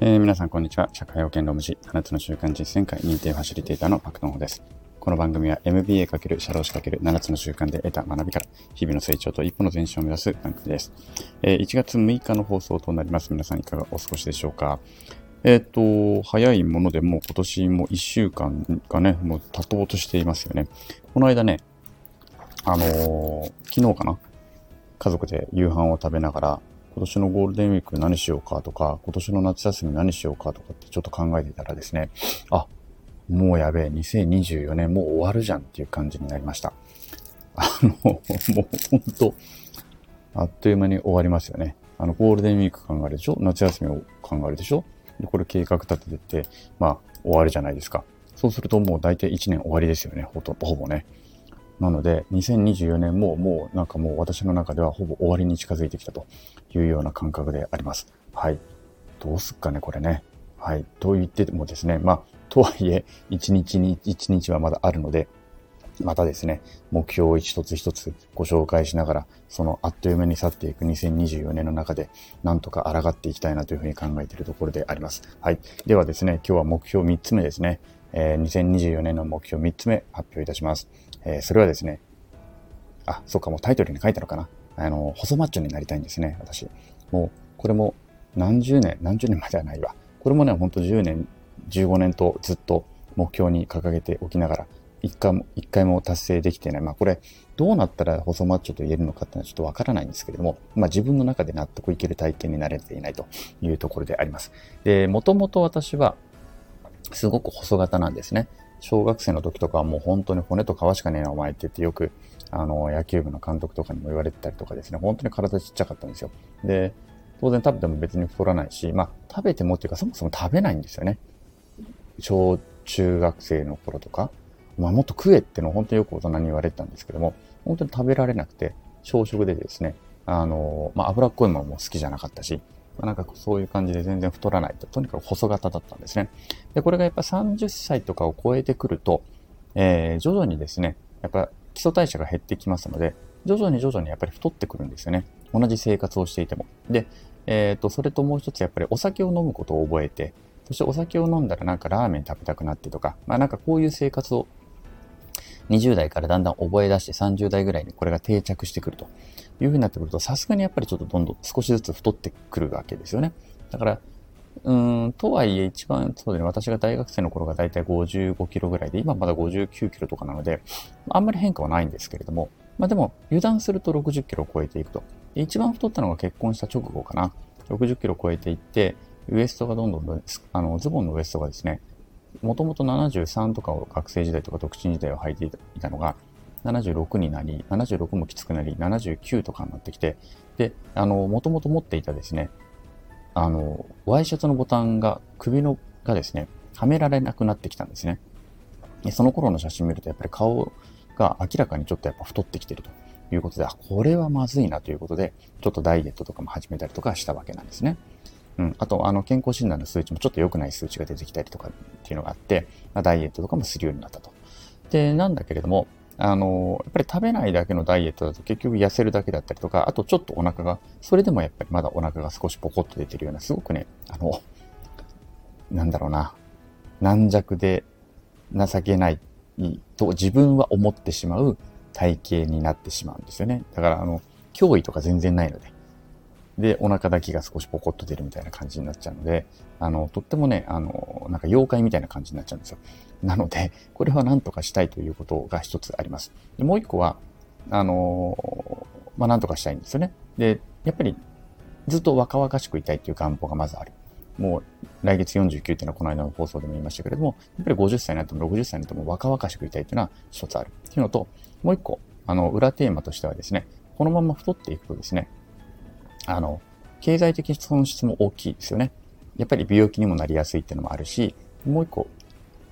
えー、皆さんこんにちは。社会保険労務士、7つの習慣実践会認定ファシリテーターのパクトンホです。この番組は MBA× 社労士 ×7 つの習慣で得た学びから日々の成長と一歩の前進を目指す番組です。えー、1月6日の放送となります。皆さんいかがお過ごしでしょうか？えっ、ー、と、早いものでもう今年も1週間がね、もう経とうとしていますよね。この間ね、あの、昨日かな？家族で夕飯を食べながら、今年のゴールデンウィーク何しようかとか、今年の夏休み何しようかとかってちょっと考えてたらですね、あ、もうやべえ、2024年もう終わるじゃんっていう感じになりました。あの、もうほんと、あっという間に終わりますよね。あの、ゴールデンウィーク考えるでしょ？夏休みを考えるでしょ？で、これ計画立ててて、まあ、終わるじゃないですか。そうするともう大体1年終わりですよね。ほと、ほぼね。なので、2024年ももうなんかもう私の中ではほぼ終わりに近づいてきたというような感覚であります。はい。どうすっかね、これね。はい。と言ってもですね、まあ、とはいえ、一日に、一日はまだあるので、またですね、目標を一つ一つご紹介しながら、そのあっという間に去っていく2024年の中で、なんとか抗っていきたいなというふうに考えているところであります。はい。ではですね、今日は目標3つ目ですね。えー、2024年の目標3つ目発表いたします。えー、それはですね、あ、そうか、もうタイトルに書いたのかな。あの、細マッチョになりたいんですね、私。もう、これも何十年、何十年まではないわ。これもね、ほんと10年、15年とずっと目標に掲げておきながら、一回も、一回も達成できていない。まあこれ、どうなったら細マッチョと言えるのかっていうのはちょっとわからないんですけれども、まあ自分の中で納得いける体験になれていないというところであります。で、もともと私は、すごく細型なんですね。小学生の時とかはもう本当に骨と皮しかねえなお前って言ってよく、あの、野球部の監督とかにも言われてたりとかですね、本当に体ちっちゃかったんですよ。で、当然食べても別に太らないし、まあ食べてもっていうかそもそも食べないんですよね。小中学生の頃とか、まあもっと食えっての本当によく大人に言われてたんですけども、本当に食べられなくて、小食でですね、あの、まあ脂っこいものも好きじゃなかったし、まあ、なんかそういう感じで全然太らないと。とにかく細型だったんですね。で、これがやっぱ30歳とかを超えてくると、えー、徐々にですね、やっぱ基礎代謝が減ってきますので、徐々に徐々にやっぱり太ってくるんですよね。同じ生活をしていても。で、えっ、ー、と、それともう一つやっぱりお酒を飲むことを覚えて、そしてお酒を飲んだらなんかラーメン食べたくなってとか、まあなんかこういう生活を20代からだんだん覚え出して30代ぐらいにこれが定着してくるというふうになってくると、さすがにやっぱりちょっとどんどん少しずつ太ってくるわけですよね。だから、うーん、とはいえ一番、そうだね、私が大学生の頃がだいたい55キロぐらいで、今まだ59キロとかなので、あんまり変化はないんですけれども、まあでも、油断すると60キロを超えていくと。一番太ったのが結婚した直後かな。60キロ超えていって、ウエストがどんどん、あの、ズボンのウエストがですね、もともと73とかを学生時代とか独身時代を履いていたのが、76になり、76もきつくなり、79とかになってきて、で、あの、もともと持っていたですね、あの、ワイシャツのボタンが、首のがですね、はめられなくなってきたんですね。でその頃の写真見ると、やっぱり顔が明らかにちょっとやっぱ太ってきてるということで、あ、これはまずいなということで、ちょっとダイエットとかも始めたりとかしたわけなんですね。うん。あと、あの、健康診断の数値もちょっと良くない数値が出てきたりとかっていうのがあって、まあ、ダイエットとかもするようになったと。で、なんだけれども、あの、やっぱり食べないだけのダイエットだと結局痩せるだけだったりとか、あとちょっとお腹が、それでもやっぱりまだお腹が少しポコッと出てるような、すごくね、あの、なんだろうな、軟弱で情けないと自分は思ってしまう体型になってしまうんですよね。だから、あの、脅威とか全然ないので。で、お腹だけが少しポコッと出るみたいな感じになっちゃうので、あの、とってもね、あの、なんか妖怪みたいな感じになっちゃうんですよ。なので、これは何とかしたいということが一つあります。でもう一個は、あの、まあ、何とかしたいんですよね。で、やっぱり、ずっと若々しくいたいっていう願望がまずある。もう、来月49っていうのはこの間の放送でも言いましたけれども、やっぱり50歳になっても60歳になっても若々しくいたいっていうのは一つある。っていうのと、もう一個、あの、裏テーマとしてはですね、このまま太っていくとですね、あの、経済的損失も大きいですよね。やっぱり病気にもなりやすいっていうのもあるし、もう一個、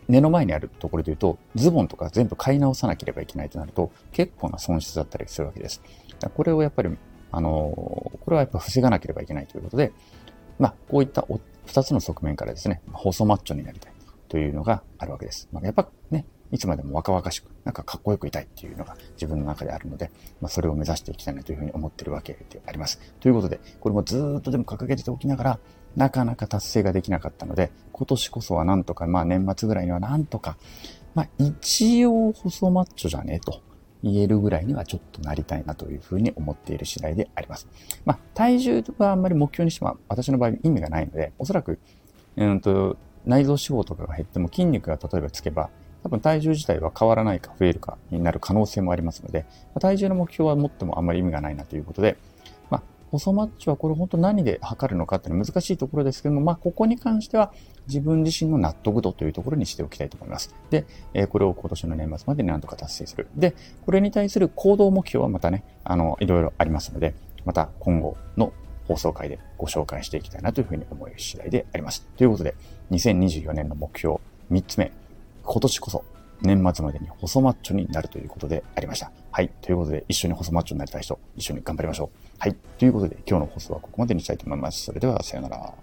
目の前にあるところで言うと、ズボンとか全部買い直さなければいけないとなると、結構な損失だったりするわけです。これをやっぱり、あの、これはやっぱ防がなければいけないということで、まあ、こういった二つの側面からですね、細マッチョになりたいというのがあるわけです。まあ、やっぱね、いつまでも若々しく、なんかかっこよくいたいっていうのが自分の中であるので、まあ、それを目指していきたいなというふうに思ってるわけであります。ということで、これもずっとでも掲げておきながら、なかなか達成ができなかったので、今年こそはなんとか、まあ年末ぐらいにはなんとか、まあ一応細マッチョじゃねえと。言えるぐらいにはちょっとなりたいなというふうに思っている次第であります。まあ、体重はあんまり目標にしても私の場合意味がないので、おそらく、うんと、内臓脂肪とかが減っても筋肉が例えばつけば、多分体重自体は変わらないか増えるかになる可能性もありますので、体重の目標は持ってもあんまり意味がないなということで、まあ細マッチはこれ本当何で測るのかっていうのは難しいところですけども、まあ、ここに関しては自分自身の納得度というところにしておきたいと思います。で、えこれを今年の年末までに何とか達成する。で、これに対する行動目標はまたね、あの、いろいろありますので、また今後の放送回でご紹介していきたいなというふうに思い次第であります。ということで、2024年の目標3つ目、今年こそ年末までに細マッチョになるということでありました。はい。ということで、一緒に細マッチョになりたい人、一緒に頑張りましょう。はい。ということで、今日の放送はここまでにしたいと思います。それでは、さようなら。